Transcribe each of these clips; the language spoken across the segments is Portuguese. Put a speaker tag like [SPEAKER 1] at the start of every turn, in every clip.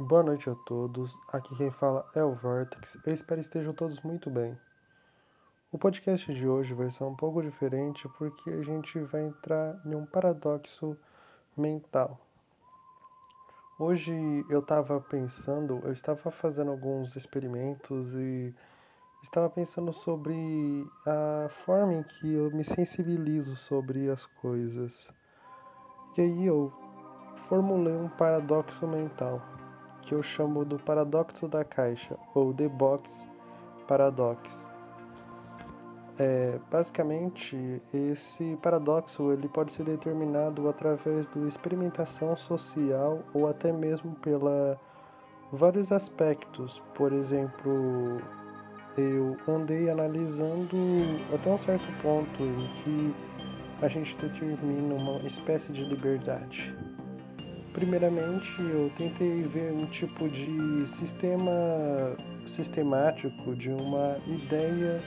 [SPEAKER 1] Boa noite a todos. Aqui quem fala é o Vortex. Eu espero que estejam todos muito bem. O podcast de hoje vai ser um pouco diferente porque a gente vai entrar em um paradoxo mental. Hoje eu estava pensando, eu estava fazendo alguns experimentos e estava pensando sobre a forma em que eu me sensibilizo sobre as coisas. E aí eu formulei um paradoxo mental que eu chamo do paradoxo da caixa ou The Box Paradox. É, basicamente, esse paradoxo ele pode ser determinado através da experimentação social ou até mesmo pela vários aspectos. Por exemplo, eu andei analisando até um certo ponto em que a gente determina uma espécie de liberdade. Primeiramente, eu tentei ver um tipo de sistema sistemático de uma ideia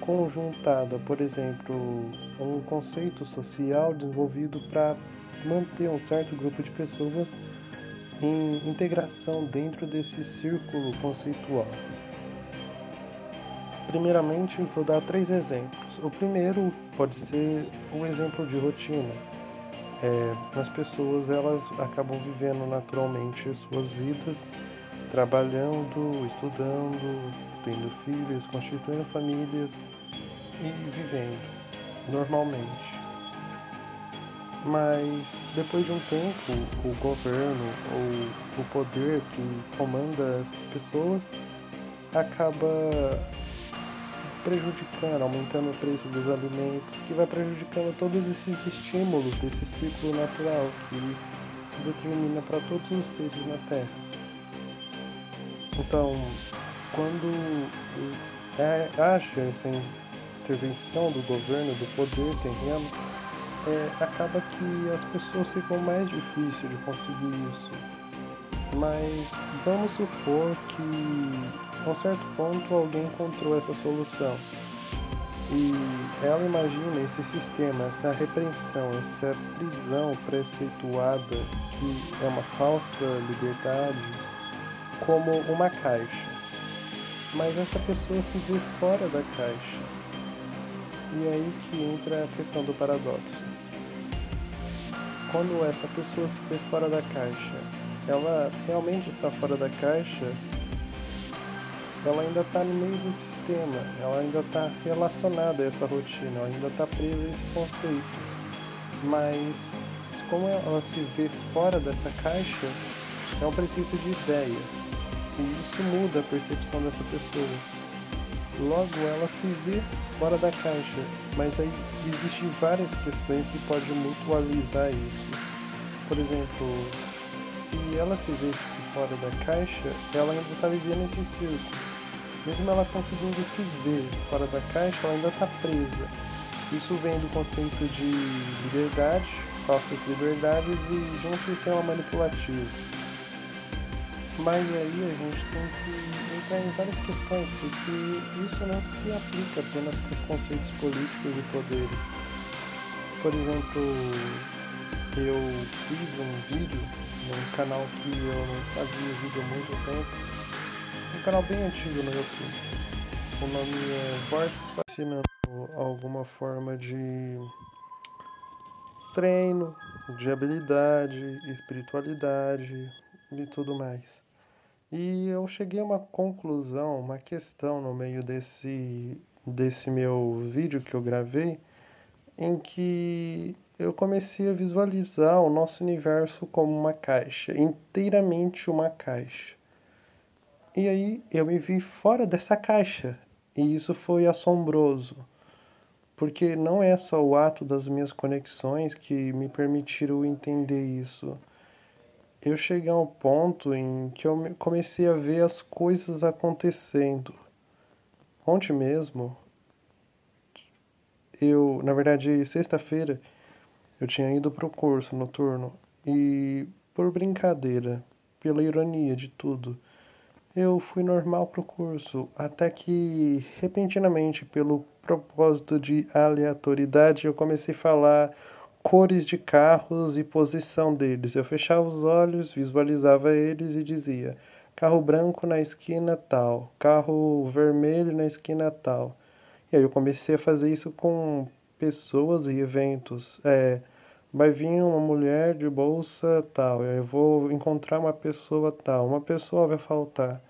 [SPEAKER 1] conjuntada, por exemplo, um conceito social desenvolvido para manter um certo grupo de pessoas em integração dentro desse círculo conceitual. Primeiramente, vou dar três exemplos. O primeiro pode ser um exemplo de rotina é, as pessoas elas acabam vivendo naturalmente suas vidas, trabalhando, estudando, tendo filhos, constituindo famílias e vivendo normalmente. Mas depois de um tempo, o governo ou o poder que comanda as pessoas acaba prejudicando, aumentando o preço dos alimentos, que vai prejudicando todos esses estímulos desse ciclo natural que determina para todos os seres na Terra. Então, quando é, acha essa intervenção do governo, do poder terreno, é, acaba que as pessoas ficam mais difíceis de conseguir isso. Mas vamos supor que a um certo ponto, alguém encontrou essa solução. E ela imagina esse sistema, essa repreensão, essa prisão preceituada, que é uma falsa liberdade, como uma caixa. Mas essa pessoa se vê fora da caixa. E é aí que entra a questão do paradoxo. Quando essa pessoa se vê fora da caixa, ela realmente está fora da caixa ela ainda está no meio do sistema, ela ainda está relacionada a essa rotina, ela ainda está presa a esse conceito. Mas como ela se vê fora dessa caixa, é um preceito de ideia. E isso muda a percepção dessa pessoa. Logo ela se vê fora da caixa, mas aí existem várias questões que podem mutualizar isso. Por exemplo, se ela se vê fora da caixa, ela ainda está vivendo esse círculo mesmo ela conseguindo se ver fora da caixa, ela ainda está presa. Isso vem do conceito de liberdade, falsas liberdades e de um sistema manipulativo. Mas aí a gente tem que entrar em várias questões, porque isso não se aplica apenas para os conceitos políticos e poderes. Por exemplo, eu fiz um vídeo num canal que eu não fazia vídeo há muito tempo, canal bem antigo no YouTube. O nome é Vortex ensinando alguma forma de treino, de habilidade, espiritualidade e tudo mais. E eu cheguei a uma conclusão, uma questão no meio desse, desse meu vídeo que eu gravei, em que eu comecei a visualizar o nosso universo como uma caixa, inteiramente uma caixa. E aí eu me vi fora dessa caixa. E isso foi assombroso. Porque não é só o ato das minhas conexões que me permitiram entender isso. Eu cheguei a um ponto em que eu comecei a ver as coisas acontecendo. Ontem mesmo, eu, na verdade, sexta-feira, eu tinha ido para o curso noturno e, por brincadeira, pela ironia de tudo, eu fui normal pro curso, até que, repentinamente, pelo propósito de aleatoriedade, eu comecei a falar cores de carros e posição deles. Eu fechava os olhos, visualizava eles e dizia: carro branco na esquina tal, carro vermelho na esquina tal. E aí eu comecei a fazer isso com pessoas e eventos. É, vai vir uma mulher de bolsa tal, eu vou encontrar uma pessoa tal, uma pessoa vai faltar.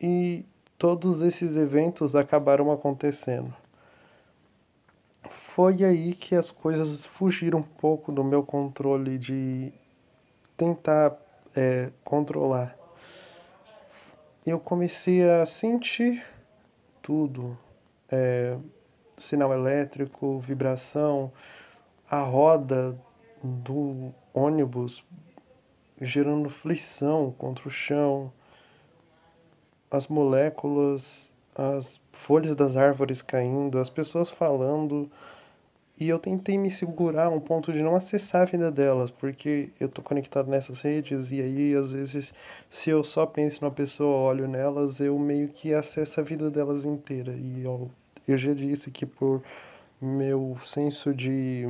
[SPEAKER 1] E todos esses eventos acabaram acontecendo. Foi aí que as coisas fugiram um pouco do meu controle de tentar é, controlar. Eu comecei a sentir tudo, é, sinal elétrico, vibração, a roda do ônibus gerando flição contra o chão, as moléculas, as folhas das árvores caindo, as pessoas falando. E eu tentei me segurar a um ponto de não acessar a vida delas, porque eu tô conectado nessas redes e aí às vezes se eu só penso na pessoa, olho nelas, eu meio que acesso a vida delas inteira. E eu, eu já disse que por meu senso de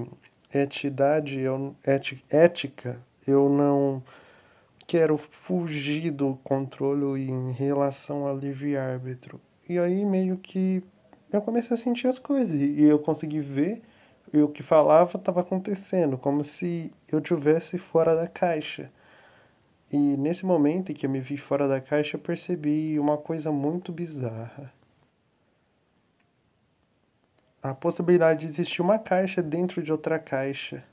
[SPEAKER 1] etidade, eu, eti, ética, eu não quero fugir do controle em relação ao livre-árbitro. E aí meio que eu comecei a sentir as coisas e eu consegui ver e o que falava estava acontecendo, como se eu tivesse fora da caixa. E nesse momento em que eu me vi fora da caixa, eu percebi uma coisa muito bizarra. A possibilidade de existir uma caixa dentro de outra caixa.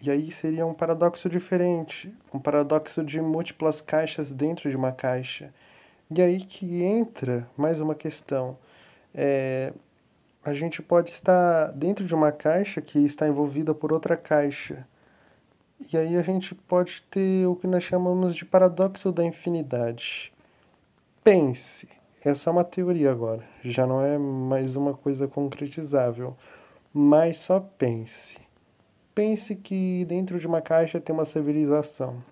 [SPEAKER 1] E aí seria um paradoxo diferente, um paradoxo de múltiplas caixas dentro de uma caixa. E aí que entra mais uma questão. É, a gente pode estar dentro de uma caixa que está envolvida por outra caixa. E aí a gente pode ter o que nós chamamos de paradoxo da infinidade. Pense, essa é uma teoria agora, já não é mais uma coisa concretizável, mas só pense. Pense que dentro de uma caixa tem uma civilização.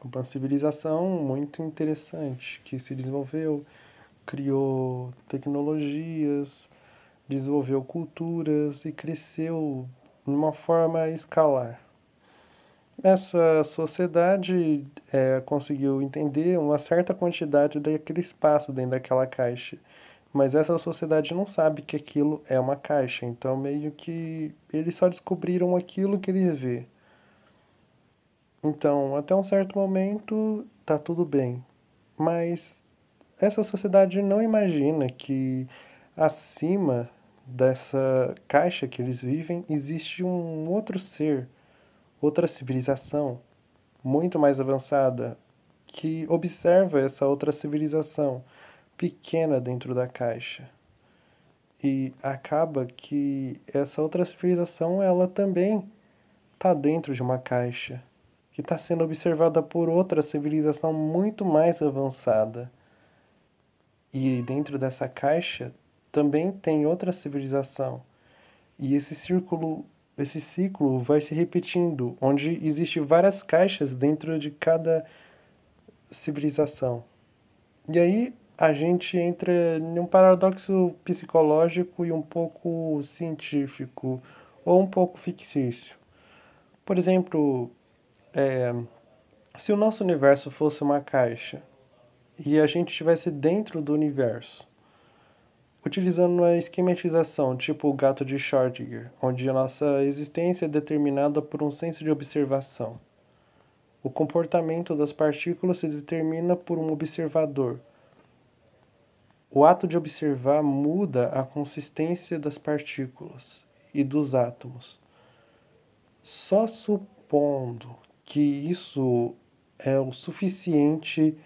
[SPEAKER 1] Uma civilização muito interessante que se desenvolveu, criou tecnologias, desenvolveu culturas e cresceu de uma forma escalar. Essa sociedade é, conseguiu entender uma certa quantidade daquele espaço dentro daquela caixa. Mas essa sociedade não sabe que aquilo é uma caixa, então meio que eles só descobriram aquilo que eles vê. Então, até um certo momento tá tudo bem, mas essa sociedade não imagina que acima dessa caixa que eles vivem existe um outro ser, outra civilização muito mais avançada que observa essa outra civilização pequena dentro da caixa. E acaba que essa outra civilização ela também está dentro de uma caixa que está sendo observada por outra civilização muito mais avançada. E dentro dessa caixa também tem outra civilização. E esse círculo, esse ciclo vai se repetindo, onde existe várias caixas dentro de cada civilização. E aí a gente entra num paradoxo psicológico e um pouco científico, ou um pouco fictício. Por exemplo, é, se o nosso universo fosse uma caixa e a gente estivesse dentro do universo, utilizando uma esquematização tipo o gato de Schrödinger, onde a nossa existência é determinada por um senso de observação. O comportamento das partículas se determina por um observador o ato de observar muda a consistência das partículas e dos átomos. Só supondo que isso é o suficiente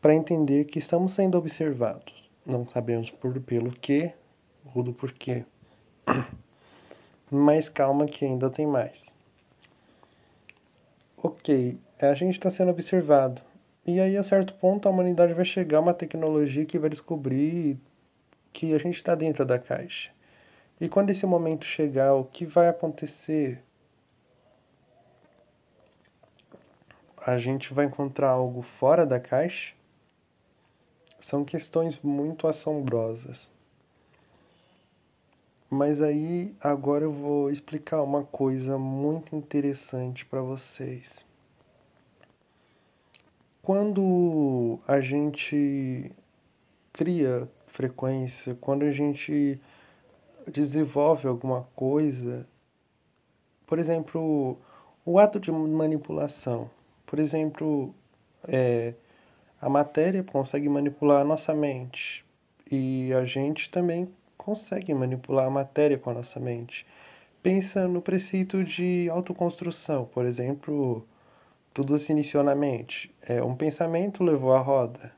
[SPEAKER 1] para entender que estamos sendo observados. Não sabemos por pelo que ou do porquê. Mas calma que ainda tem mais. Ok, a gente está sendo observado. E aí, a certo ponto, a humanidade vai chegar a uma tecnologia que vai descobrir que a gente está dentro da caixa. E quando esse momento chegar, o que vai acontecer? A gente vai encontrar algo fora da caixa? São questões muito assombrosas. Mas aí agora eu vou explicar uma coisa muito interessante para vocês. Quando a gente cria frequência, quando a gente desenvolve alguma coisa, por exemplo, o ato de manipulação. Por exemplo, é, a matéria consegue manipular a nossa mente e a gente também consegue manipular a matéria com a nossa mente. Pensa no preceito de autoconstrução, por exemplo, tudo se iniciou na mente. É, um pensamento levou a roda,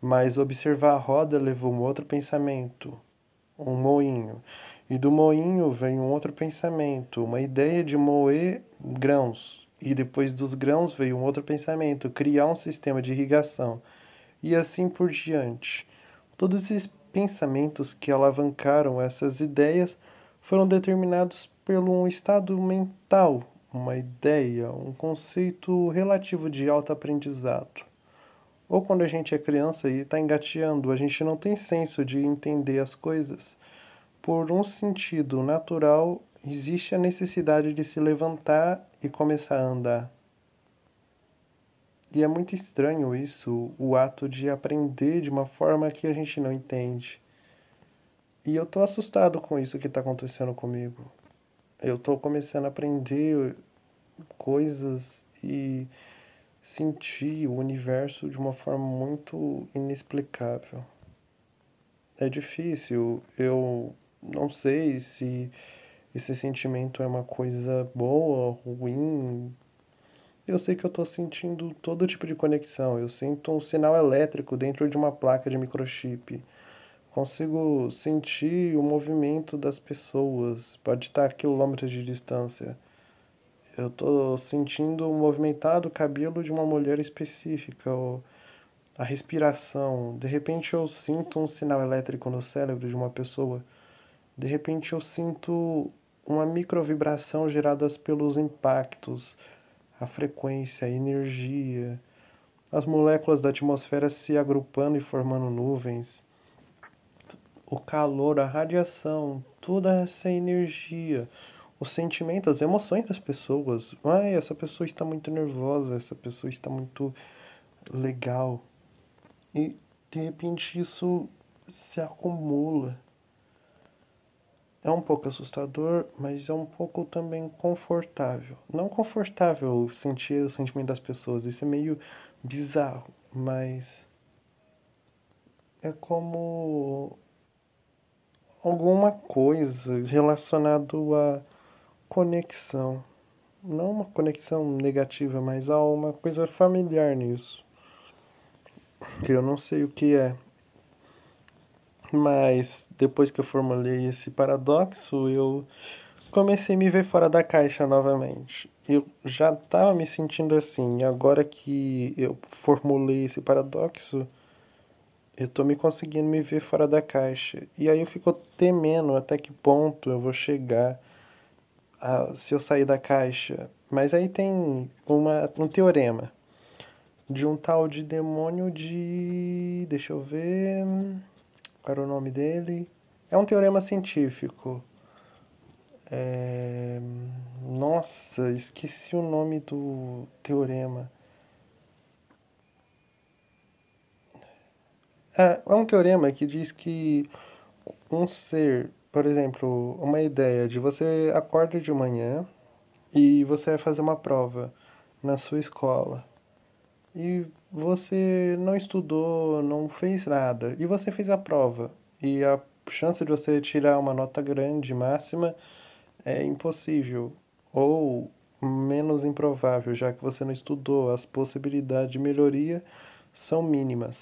[SPEAKER 1] mas observar a roda levou um outro pensamento, um moinho. E do moinho vem um outro pensamento, uma ideia de moer grãos. E depois dos grãos veio um outro pensamento, criar um sistema de irrigação. E assim por diante. Todos esses pensamentos que alavancaram essas ideias foram determinados pelo um estado mental, uma ideia, um conceito relativo de autoaprendizado. Ou quando a gente é criança e está engateando, a gente não tem senso de entender as coisas por um sentido natural, existe a necessidade de se levantar e começar a andar. E é muito estranho isso, o ato de aprender de uma forma que a gente não entende. E eu tô assustado com isso que está acontecendo comigo. Eu tô começando a aprender coisas e sentir o universo de uma forma muito inexplicável. É difícil, eu não sei se esse sentimento é uma coisa boa, ruim. Eu sei que eu estou sentindo todo tipo de conexão. Eu sinto um sinal elétrico dentro de uma placa de microchip. Consigo sentir o movimento das pessoas. Pode estar a quilômetros de distância. Eu estou sentindo o movimentado cabelo de uma mulher específica. Ou a respiração. De repente eu sinto um sinal elétrico no cérebro de uma pessoa. De repente eu sinto uma microvibração gerada pelos impactos, a frequência, a energia, as moléculas da atmosfera se agrupando e formando nuvens, o calor, a radiação, toda essa energia, o sentimento, as emoções das pessoas. Ai, essa pessoa está muito nervosa, essa pessoa está muito legal. E de repente isso se acumula é um pouco assustador, mas é um pouco também confortável. Não confortável sentir o sentimento das pessoas, isso é meio bizarro, mas é como alguma coisa relacionado à conexão. Não uma conexão negativa, mas há uma coisa familiar nisso. Que eu não sei o que é. Mas depois que eu formulei esse paradoxo, eu comecei a me ver fora da caixa novamente. Eu já estava me sentindo assim, agora que eu formulei esse paradoxo, eu estou me conseguindo me ver fora da caixa. E aí eu fico temendo até que ponto eu vou chegar a, se eu sair da caixa. Mas aí tem uma, um teorema de um tal de demônio de. Deixa eu ver. Qual era o nome dele? É um teorema científico. É... Nossa, esqueci o nome do teorema. É, é um teorema que diz que um ser, por exemplo, uma ideia de você acorda de manhã e você vai fazer uma prova na sua escola e você não estudou, não fez nada, e você fez a prova, e a chance de você tirar uma nota grande, máxima, é impossível, ou menos improvável, já que você não estudou, as possibilidades de melhoria são mínimas.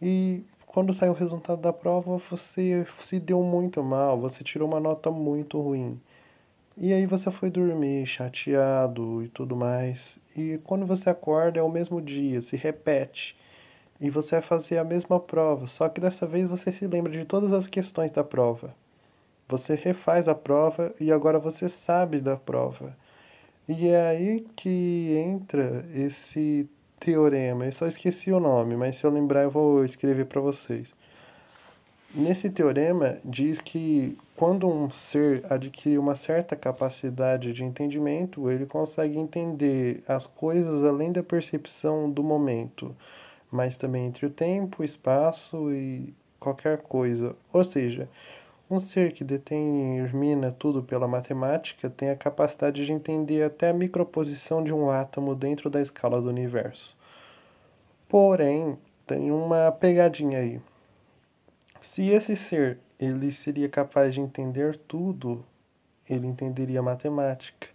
[SPEAKER 1] E quando sai o resultado da prova, você se deu muito mal, você tirou uma nota muito ruim. E aí você foi dormir chateado e tudo mais. E quando você acorda é o mesmo dia, se repete. E você vai fazer a mesma prova, só que dessa vez você se lembra de todas as questões da prova. Você refaz a prova e agora você sabe da prova. E é aí que entra esse teorema. Eu só esqueci o nome, mas se eu lembrar eu vou escrever para vocês. Nesse teorema, diz que quando um ser adquire uma certa capacidade de entendimento, ele consegue entender as coisas além da percepção do momento, mas também entre o tempo, espaço e qualquer coisa. Ou seja, um ser que determina tudo pela matemática tem a capacidade de entender até a microposição de um átomo dentro da escala do universo. Porém, tem uma pegadinha aí. Se esse ser ele seria capaz de entender tudo, ele entenderia matemática,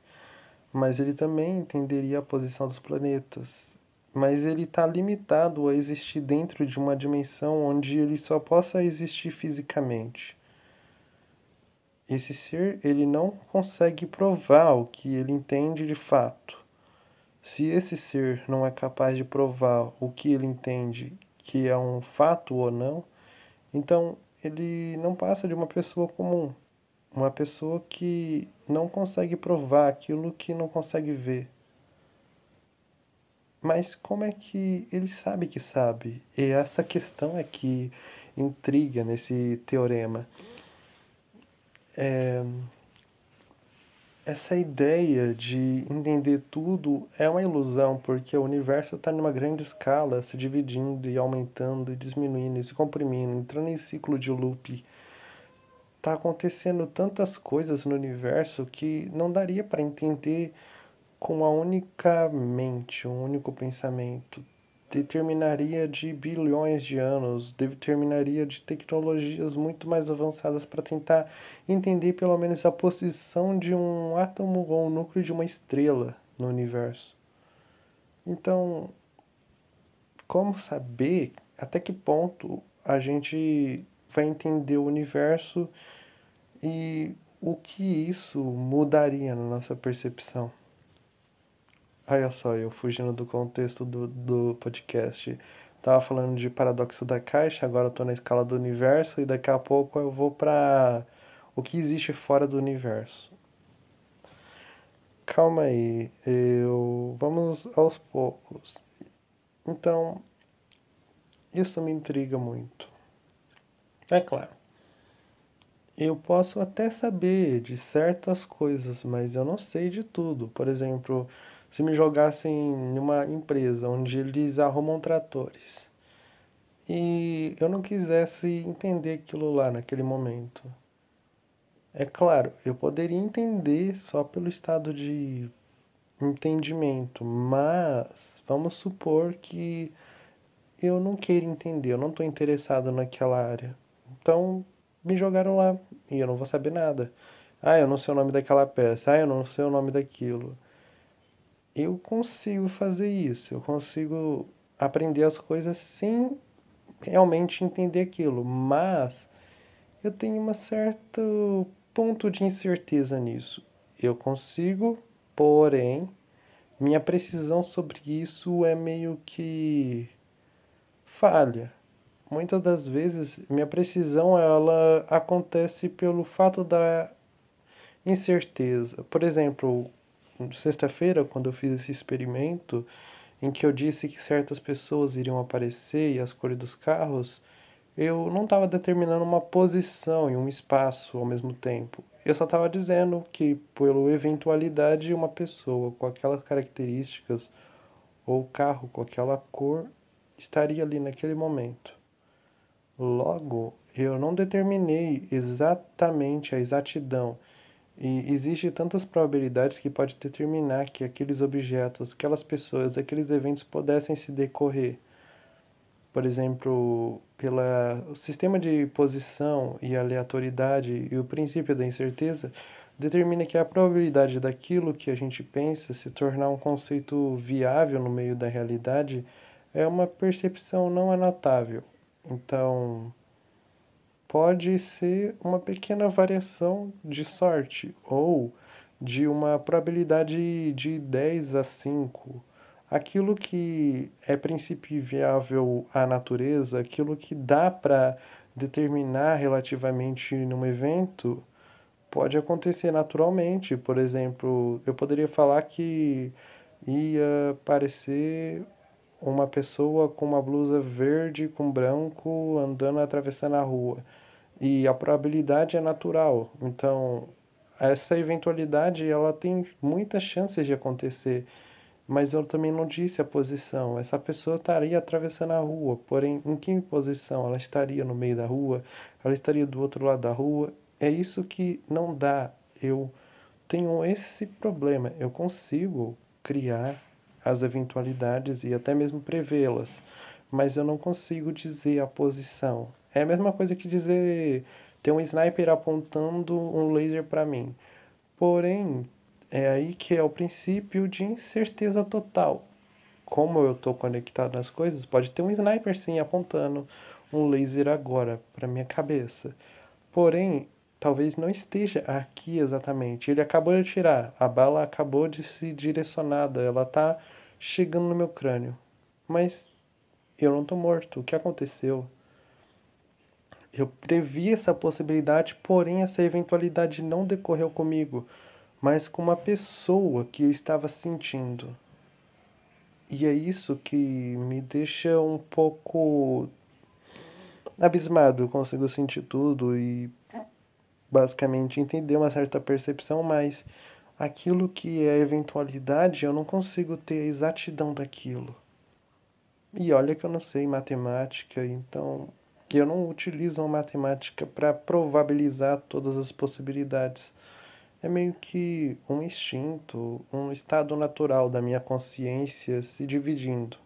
[SPEAKER 1] mas ele também entenderia a posição dos planetas. Mas ele está limitado a existir dentro de uma dimensão onde ele só possa existir fisicamente. Esse ser ele não consegue provar o que ele entende de fato. Se esse ser não é capaz de provar o que ele entende que é um fato ou não, então, ele não passa de uma pessoa comum, uma pessoa que não consegue provar aquilo que não consegue ver. Mas como é que ele sabe que sabe? E essa questão é que intriga nesse teorema. É essa ideia de entender tudo é uma ilusão, porque o universo está numa grande escala, se dividindo e aumentando e diminuindo e se comprimindo, entrando em ciclo de loop. Está acontecendo tantas coisas no universo que não daria para entender com uma única mente, um único pensamento determinaria de bilhões de anos, determinaria de tecnologias muito mais avançadas para tentar entender pelo menos a posição de um átomo ou um núcleo de uma estrela no universo. Então, como saber até que ponto a gente vai entender o universo e o que isso mudaria na nossa percepção? Olha só, eu fugindo do contexto do, do podcast. Tava falando de paradoxo da caixa, agora eu tô na escala do universo e daqui a pouco eu vou para o que existe fora do universo. Calma aí, eu vamos aos poucos. Então, isso me intriga muito. É claro. Eu posso até saber de certas coisas, mas eu não sei de tudo. Por exemplo, se me jogassem em uma empresa onde eles arrumam tratores e eu não quisesse entender aquilo lá naquele momento. É claro, eu poderia entender só pelo estado de entendimento, mas vamos supor que eu não queira entender, eu não estou interessado naquela área. Então me jogaram lá e eu não vou saber nada. Ah, eu não sei o nome daquela peça. Ah, eu não sei o nome daquilo eu consigo fazer isso, eu consigo aprender as coisas sem realmente entender aquilo, mas eu tenho um certo ponto de incerteza nisso. Eu consigo, porém, minha precisão sobre isso é meio que falha. Muitas das vezes minha precisão ela acontece pelo fato da incerteza. Por exemplo, sexta-feira, quando eu fiz esse experimento, em que eu disse que certas pessoas iriam aparecer e as cores dos carros, eu não estava determinando uma posição e um espaço ao mesmo tempo. Eu só estava dizendo que, pela eventualidade, uma pessoa com aquelas características ou carro com aquela cor estaria ali naquele momento. Logo, eu não determinei exatamente a exatidão e existe tantas probabilidades que pode determinar que aqueles objetos, aquelas pessoas, aqueles eventos pudessem se decorrer. Por exemplo, pelo sistema de posição e aleatoriedade e o princípio da incerteza, determina que a probabilidade daquilo que a gente pensa se tornar um conceito viável no meio da realidade é uma percepção não anotável. Então, pode ser uma pequena variação de sorte ou de uma probabilidade de 10 a 5. Aquilo que é princípio viável à natureza, aquilo que dá para determinar relativamente num evento, pode acontecer naturalmente. Por exemplo, eu poderia falar que ia aparecer uma pessoa com uma blusa verde com branco andando atravessando a rua E a probabilidade é natural. Então, essa eventualidade ela tem muitas chances de acontecer. Mas eu também não disse a posição. Essa pessoa estaria atravessando a rua, porém, em que posição? Ela estaria no meio da rua? Ela estaria do outro lado da rua? É isso que não dá. Eu tenho esse problema. Eu consigo criar as eventualidades e até mesmo prevê-las, mas eu não consigo dizer a posição. É a mesma coisa que dizer ter um sniper apontando um laser para mim. Porém, é aí que é o princípio de incerteza total. Como eu estou conectado nas coisas, pode ter um sniper sim apontando um laser agora para minha cabeça. Porém, talvez não esteja aqui exatamente. Ele acabou de tirar, a bala acabou de se direcionada, ela está chegando no meu crânio. Mas eu não estou morto. O que aconteceu? Eu previ essa possibilidade, porém essa eventualidade não decorreu comigo, mas com uma pessoa que eu estava sentindo. E é isso que me deixa um pouco abismado. Eu consigo sentir tudo e basicamente entender uma certa percepção, mas aquilo que é eventualidade eu não consigo ter a exatidão daquilo. E olha que eu não sei matemática, então eu não utilizo a matemática para probabilizar todas as possibilidades. É meio que um instinto, um estado natural da minha consciência se dividindo.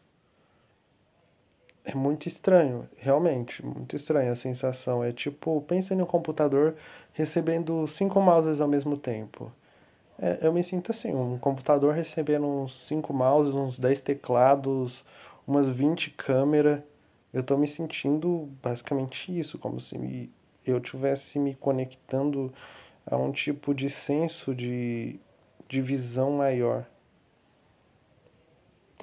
[SPEAKER 1] É muito estranho, realmente, muito estranha a sensação. É tipo, pensa em um computador recebendo cinco mouses ao mesmo tempo. É, eu me sinto assim, um computador recebendo uns cinco mouses, uns 10 teclados, umas 20 câmeras. Eu estou me sentindo basicamente isso, como se me, eu tivesse me conectando a um tipo de senso de, de visão maior.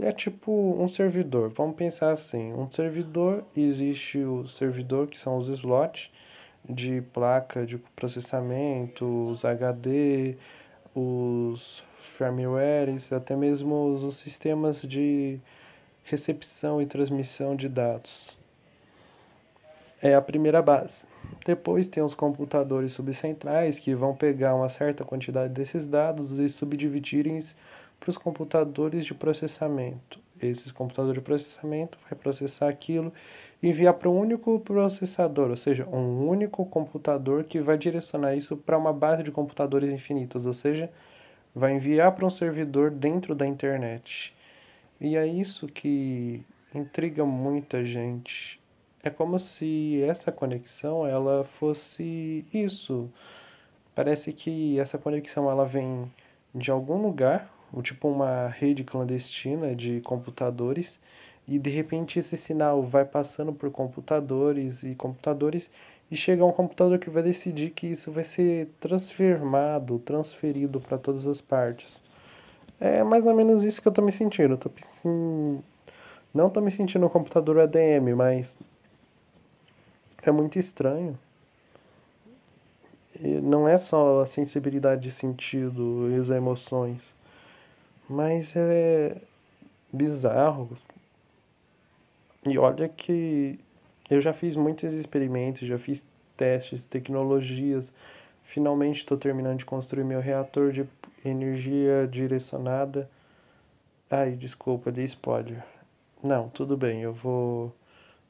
[SPEAKER 1] É tipo um servidor, vamos pensar assim, um servidor, existe o servidor que são os slots de placa de processamento, os HD, os firmwares, até mesmo os sistemas de recepção e transmissão de dados. É a primeira base. Depois tem os computadores subcentrais que vão pegar uma certa quantidade desses dados e subdividirem para os computadores de processamento. Esses computadores de processamento vai processar aquilo e enviar para um único processador, ou seja, um único computador que vai direcionar isso para uma base de computadores infinitos, ou seja, vai enviar para um servidor dentro da internet. E é isso que intriga muita gente. É como se essa conexão ela fosse isso. Parece que essa conexão ela vem de algum lugar, ou tipo uma rede clandestina de computadores, e de repente esse sinal vai passando por computadores e computadores e chega um computador que vai decidir que isso vai ser transformado, transferido para todas as partes. É mais ou menos isso que eu estou me sentindo. Tô, assim, não estou me sentindo um computador ADM, mas é muito estranho. E não é só a sensibilidade de sentido e as emoções, mas é bizarro. E olha que eu já fiz muitos experimentos, já fiz testes, tecnologias. Finalmente estou terminando de construir meu reator de energia direcionada. Ai, desculpa, dei spoiler. Não, tudo bem, eu vou,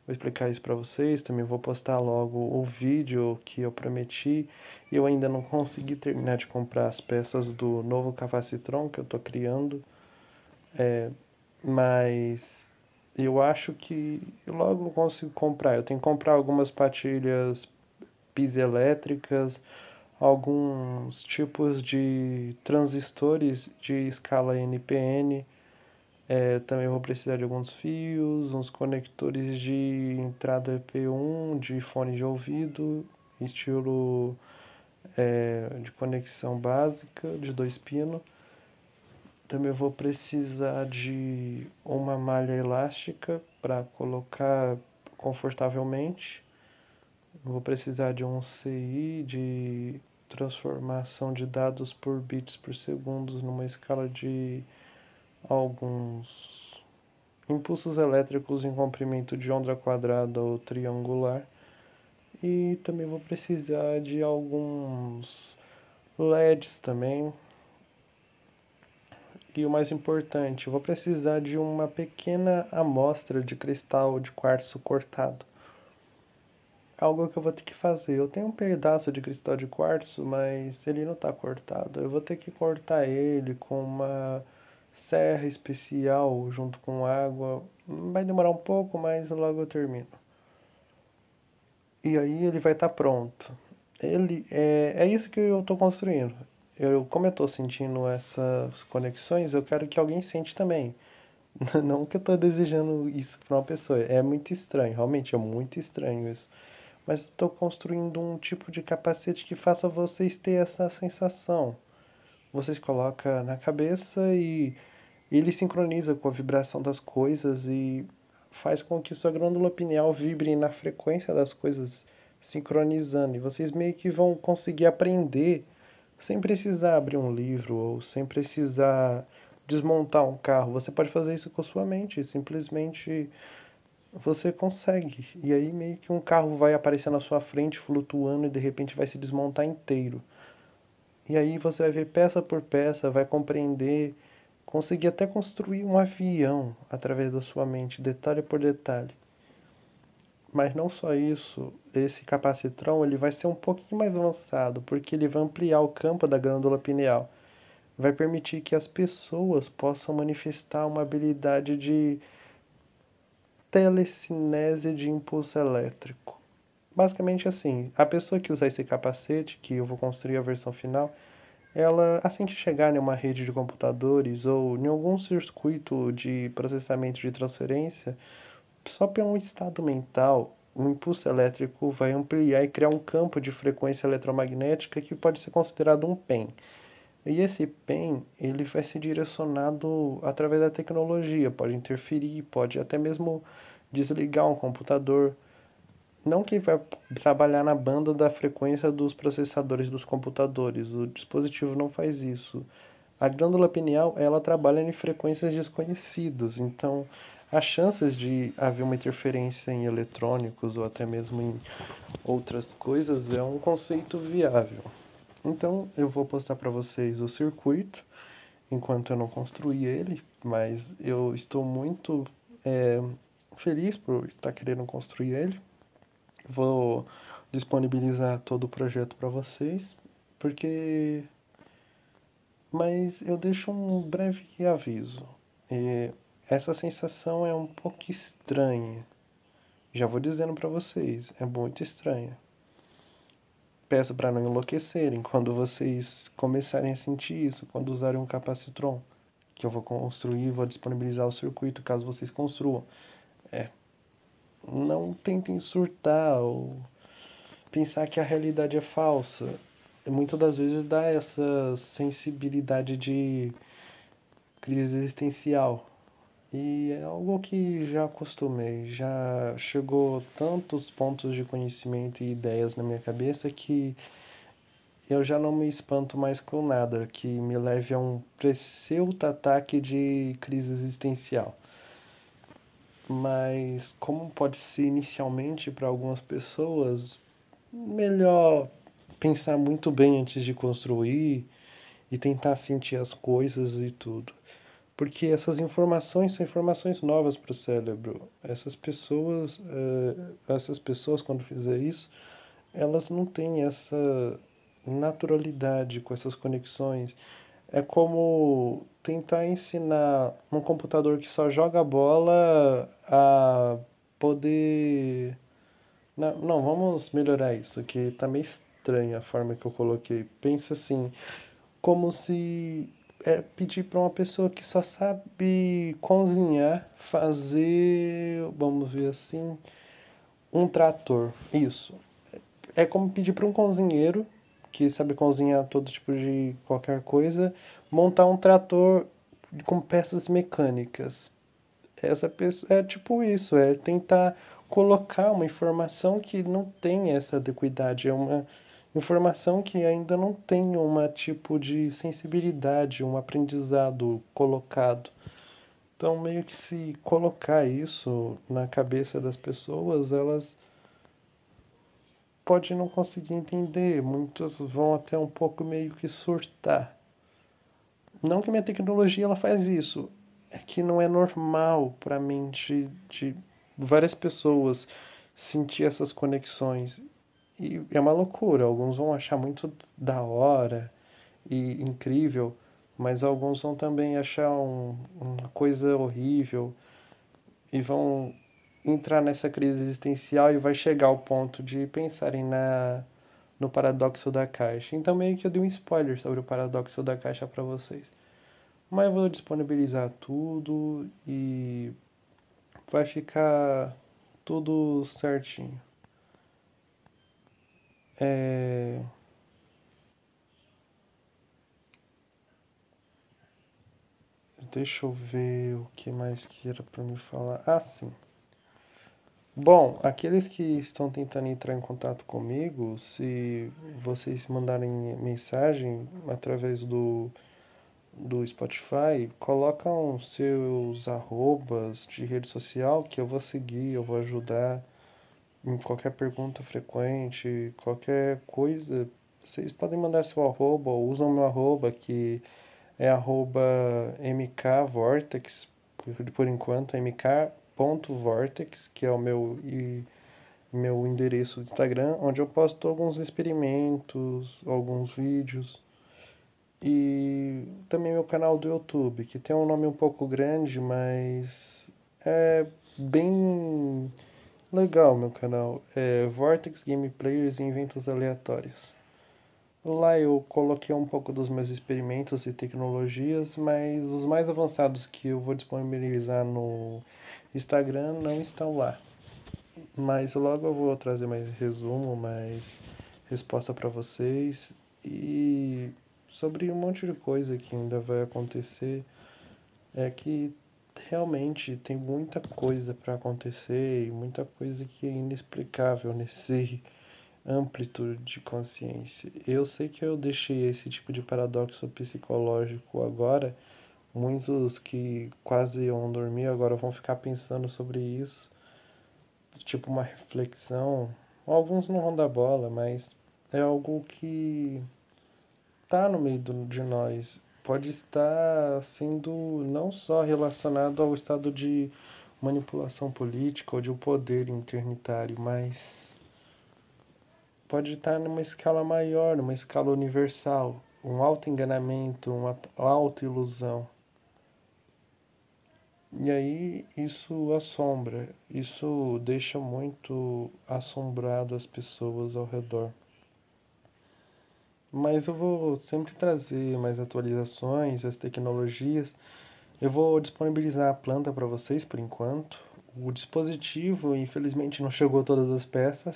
[SPEAKER 1] vou explicar isso para vocês. Também vou postar logo o vídeo que eu prometi. Eu ainda não consegui terminar de comprar as peças do novo Cavacitron que eu estou criando. É, mas eu acho que logo consigo comprar. Eu tenho que comprar algumas patilhas piezoelétricas, alguns tipos de transistores de escala NPN. É, também vou precisar de alguns fios, uns conectores de entrada P1, de fone de ouvido, estilo é, de conexão básica de dois pinos. Também vou precisar de uma malha elástica para colocar confortavelmente. Vou precisar de um CI de transformação de dados por bits por segundo numa escala de alguns impulsos elétricos em comprimento de onda quadrada ou triangular E também vou precisar de alguns LEDs também. E o mais importante, vou precisar de uma pequena amostra de cristal de quartzo cortado. Algo que eu vou ter que fazer. Eu tenho um pedaço de cristal de quartzo, mas ele não está cortado. Eu vou ter que cortar ele com uma serra especial junto com água. Vai demorar um pouco, mas logo eu termino. E aí ele vai estar tá pronto. Ele é, é isso que eu estou construindo. Eu, como eu estou sentindo essas conexões, eu quero que alguém sente também. Não que eu estou desejando isso para uma pessoa. É muito estranho, realmente é muito estranho isso. Mas estou construindo um tipo de capacete que faça vocês ter essa sensação. Vocês colocam na cabeça e ele sincroniza com a vibração das coisas e faz com que sua glândula pineal vibre na frequência das coisas sincronizando. E vocês meio que vão conseguir aprender sem precisar abrir um livro ou sem precisar desmontar um carro. Você pode fazer isso com sua mente, simplesmente você consegue. E aí meio que um carro vai aparecer na sua frente flutuando e de repente vai se desmontar inteiro. E aí você vai ver peça por peça, vai compreender Consegui até construir um avião através da sua mente, detalhe por detalhe. Mas não só isso, esse capacitrão ele vai ser um pouquinho mais avançado, porque ele vai ampliar o campo da glândula pineal. Vai permitir que as pessoas possam manifestar uma habilidade de telecinese de impulso elétrico. Basicamente assim, a pessoa que usar esse capacete, que eu vou construir a versão final, ela, assim que chegar em uma rede de computadores ou em algum circuito de processamento de transferência, só pelo estado mental, o impulso elétrico vai ampliar e criar um campo de frequência eletromagnética que pode ser considerado um PEN. E esse PEN, ele vai ser direcionado através da tecnologia, pode interferir, pode até mesmo desligar um computador, não que vai trabalhar na banda da frequência dos processadores dos computadores. O dispositivo não faz isso. A glândula pineal, ela trabalha em frequências desconhecidas. Então, as chances de haver uma interferência em eletrônicos ou até mesmo em outras coisas é um conceito viável. Então, eu vou postar para vocês o circuito enquanto eu não construí ele, mas eu estou muito é, feliz por estar querendo construir ele. Vou disponibilizar todo o projeto para vocês, porque. Mas eu deixo um breve aviso. E essa sensação é um pouco estranha. Já vou dizendo para vocês, é muito estranha. Peço para não enlouquecerem quando vocês começarem a sentir isso, quando usarem um capacitron, que eu vou construir, vou disponibilizar o circuito caso vocês construam. É, não tentem surtar ou pensar que a realidade é falsa. Muitas das vezes dá essa sensibilidade de crise existencial. E é algo que já acostumei, já chegou tantos pontos de conhecimento e ideias na minha cabeça que eu já não me espanto mais com nada que me leve a um pseudo ataque de crise existencial mas como pode ser inicialmente para algumas pessoas, melhor pensar muito bem antes de construir e tentar sentir as coisas e tudo. Porque essas informações são informações novas para o cérebro. Essas pessoas, uh, essas pessoas quando fizer isso, elas não têm essa naturalidade com essas conexões. É como tentar ensinar um computador que só joga bola a poder. Não, não, vamos melhorar isso, que tá meio estranha a forma que eu coloquei. Pensa assim, como se é pedir para uma pessoa que só sabe cozinhar, fazer, vamos ver assim, um trator. Isso. É como pedir para um cozinheiro que sabe cozinhar todo tipo de qualquer coisa, montar um trator com peças mecânicas. Essa pessoa é tipo isso, é tentar colocar uma informação que não tem essa adequidade, é uma informação que ainda não tem um tipo de sensibilidade, um aprendizado colocado. Então, meio que se colocar isso na cabeça das pessoas, elas pode não conseguir entender, muitos vão até um pouco meio que surtar. Não que minha tecnologia ela faz isso, é que não é normal para a mente de várias pessoas sentir essas conexões. E é uma loucura, alguns vão achar muito da hora e incrível, mas alguns vão também achar um, uma coisa horrível e vão entrar nessa crise existencial e vai chegar ao ponto de pensarem na no paradoxo da caixa. Então meio que eu dei um spoiler sobre o paradoxo da caixa para vocês. Mas eu vou disponibilizar tudo e vai ficar tudo certinho. É... Deixa eu ver o que mais que era para me falar. Ah, sim. Bom, aqueles que estão tentando entrar em contato comigo, se vocês mandarem mensagem através do, do Spotify, colocam seus arrobas de rede social que eu vou seguir, eu vou ajudar em qualquer pergunta frequente, qualquer coisa. Vocês podem mandar seu arroba, ou usam meu arroba que é arroba mkvortex, por, enquanto, mk.vortex, que é o meu, e, meu endereço do Instagram, onde eu posto alguns experimentos, alguns vídeos. E também meu canal do YouTube, que tem um nome um pouco grande, mas é bem legal meu canal. É Vortex Gameplayers e Inventos Aleatórios. Lá eu coloquei um pouco dos meus experimentos e tecnologias, mas os mais avançados que eu vou disponibilizar no Instagram não estão lá. Mas logo eu vou trazer mais resumo, mais resposta para vocês e sobre um monte de coisa que ainda vai acontecer. É que realmente tem muita coisa para acontecer e muita coisa que é inexplicável nesse amplitude de consciência. Eu sei que eu deixei esse tipo de paradoxo psicológico agora. Muitos que quase iam dormir agora vão ficar pensando sobre isso, tipo uma reflexão. Alguns não vão dar bola, mas é algo que está no meio de nós. Pode estar sendo não só relacionado ao estado de manipulação política ou de um poder internitário, mas pode estar numa escala maior, numa escala universal, um auto-enganamento, uma auto-ilusão. E aí isso assombra, isso deixa muito assombrado as pessoas ao redor. Mas eu vou sempre trazer mais atualizações, as tecnologias. Eu vou disponibilizar a planta para vocês por enquanto. O dispositivo, infelizmente, não chegou todas as peças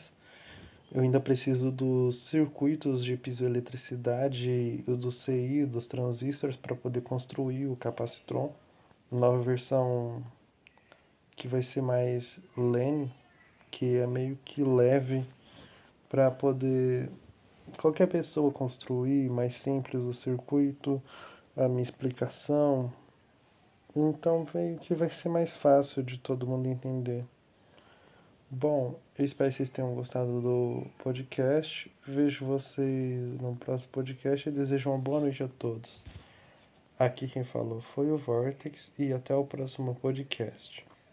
[SPEAKER 1] eu ainda preciso dos circuitos de piezoeletricidade, do CI, dos transistores para poder construir o capacitron. Nova versão que vai ser mais lene, que é meio que leve para poder qualquer pessoa construir, mais simples o circuito, a minha explicação. Então meio que vai ser mais fácil de todo mundo entender. Bom, eu espero que vocês tenham gostado do podcast. Vejo vocês no próximo podcast e desejo uma boa noite a todos. Aqui quem falou foi o Vortex e até o próximo podcast.